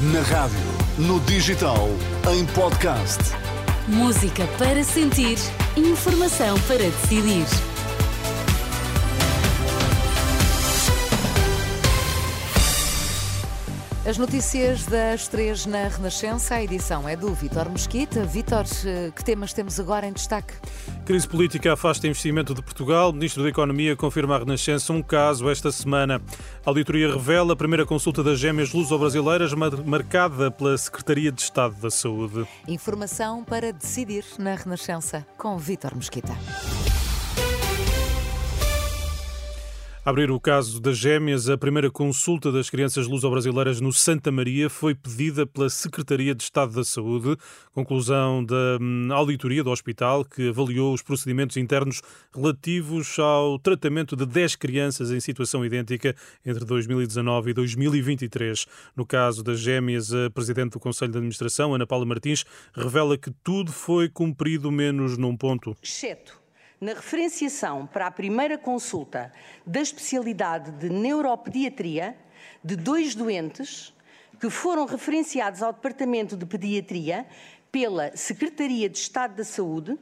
Na rádio, no digital, em podcast. Música para sentir, informação para decidir. As notícias das três na Renascença, a edição é do Vitor Mesquita. Vitor, eh, que temas temos agora em destaque? Crise política afasta investimento de Portugal. O Ministro da Economia confirma à Renascença um caso esta semana. A auditoria revela a primeira consulta das gêmeas luso-brasileiras marcada pela Secretaria de Estado da Saúde. Informação para decidir na Renascença com Vitor Mesquita. Abrir o caso das gêmeas, a primeira consulta das crianças luso-brasileiras no Santa Maria foi pedida pela Secretaria de Estado da Saúde. Conclusão da hum, auditoria do hospital, que avaliou os procedimentos internos relativos ao tratamento de 10 crianças em situação idêntica entre 2019 e 2023. No caso das gêmeas, a Presidente do Conselho de Administração, Ana Paula Martins, revela que tudo foi cumprido menos num ponto. Exceto na referenciação para a primeira consulta da especialidade de neuropediatria de dois doentes que foram referenciados ao Departamento de Pediatria pela Secretaria de Estado da Saúde,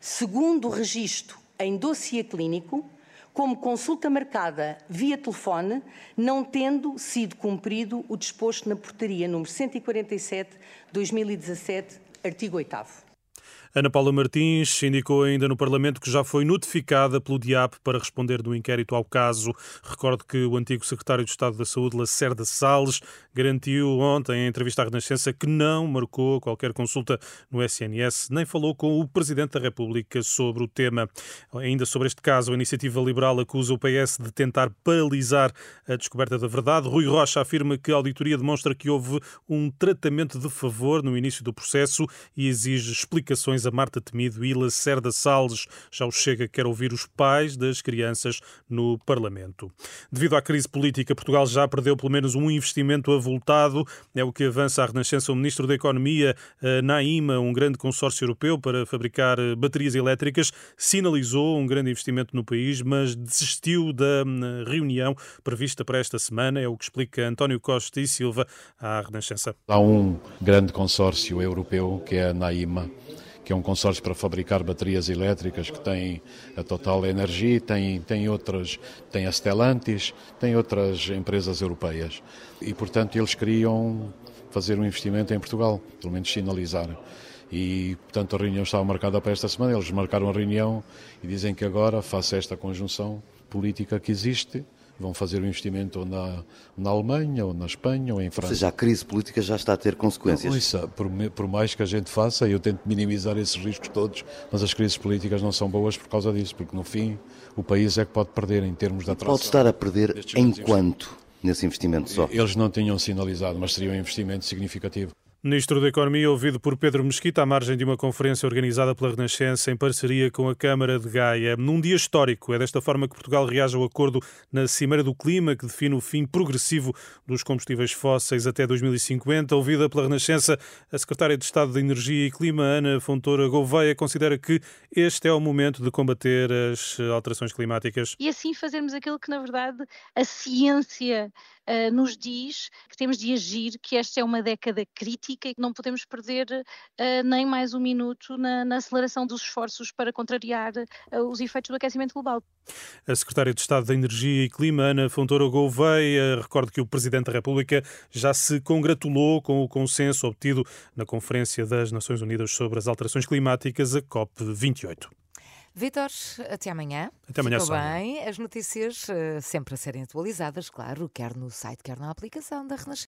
segundo o registro em dossiê clínico, como consulta marcada via telefone, não tendo sido cumprido o disposto na portaria número 147/2017, artigo 8 Ana Paula Martins indicou ainda no Parlamento que já foi notificada pelo DIAP para responder do inquérito ao caso. Recordo que o antigo secretário de Estado da Saúde, Lacerda Salles, garantiu ontem em entrevista à Renascença que não marcou qualquer consulta no SNS, nem falou com o Presidente da República sobre o tema. Ainda sobre este caso, a Iniciativa Liberal acusa o PS de tentar paralisar a descoberta da verdade. Rui Rocha afirma que a auditoria demonstra que houve um tratamento de favor no início do processo e exige explicações a Marta Temido e Lacerda Salles. Já o Chega quer ouvir os pais das crianças no Parlamento. Devido à crise política, Portugal já perdeu pelo menos um investimento avultado. É o que avança a Renascença o Ministro da Economia, Naima, um grande consórcio europeu para fabricar eh, baterias elétricas, sinalizou um grande investimento no país, mas desistiu da hum, reunião prevista para esta semana. É o que explica António Costa e Silva à Renascença. Há um grande consórcio europeu que é a Naima que é um consórcio para fabricar baterias elétricas que tem a Total Energia, tem, tem outras, tem a Stellantis, tem outras empresas europeias. E, portanto, eles queriam fazer um investimento em Portugal, pelo menos sinalizar. E, portanto, a reunião estava marcada para esta semana. Eles marcaram a reunião e dizem que agora, face a esta conjunção política que existe, vão fazer um investimento na, na Alemanha, ou na Espanha, ou em França. Ou seja, a crise política já está a ter consequências. Isso, por, por, mais que a gente faça, eu tento minimizar esses riscos todos, mas as crises políticas não são boas por causa disso, porque no fim o país é que pode perder em termos de atração. Pode estar a perder em quanto nesse investimento só? Eles não tinham sinalizado, mas seria um investimento significativo. Ministro da Economia, ouvido por Pedro Mesquita, à margem de uma conferência organizada pela Renascença em parceria com a Câmara de Gaia. Num dia histórico, é desta forma que Portugal reage ao acordo na Cimeira do Clima, que define o fim progressivo dos combustíveis fósseis até 2050. Ouvida pela Renascença, a Secretária de Estado de Energia e Clima, Ana Fontoura Gouveia, considera que este é o momento de combater as alterações climáticas. E assim fazermos aquilo que, na verdade, a ciência uh, nos diz que temos de agir, que esta é uma década crítica e que não podemos perder uh, nem mais um minuto na, na, aceleração dos esforços para contrariar uh, os efeitos do aquecimento global. A Secretária de Estado da Energia e Clima, Ana Fontoura Gouveia, recordo que o Presidente da República já se congratulou com o consenso obtido na Conferência das Nações Unidas sobre as Alterações Climáticas, a COP28. Vitor, até amanhã. Até amanhã, Ficou bem. As notícias uh, sempre a serem atualizadas, claro, quer no site, quer na aplicação da Renascença.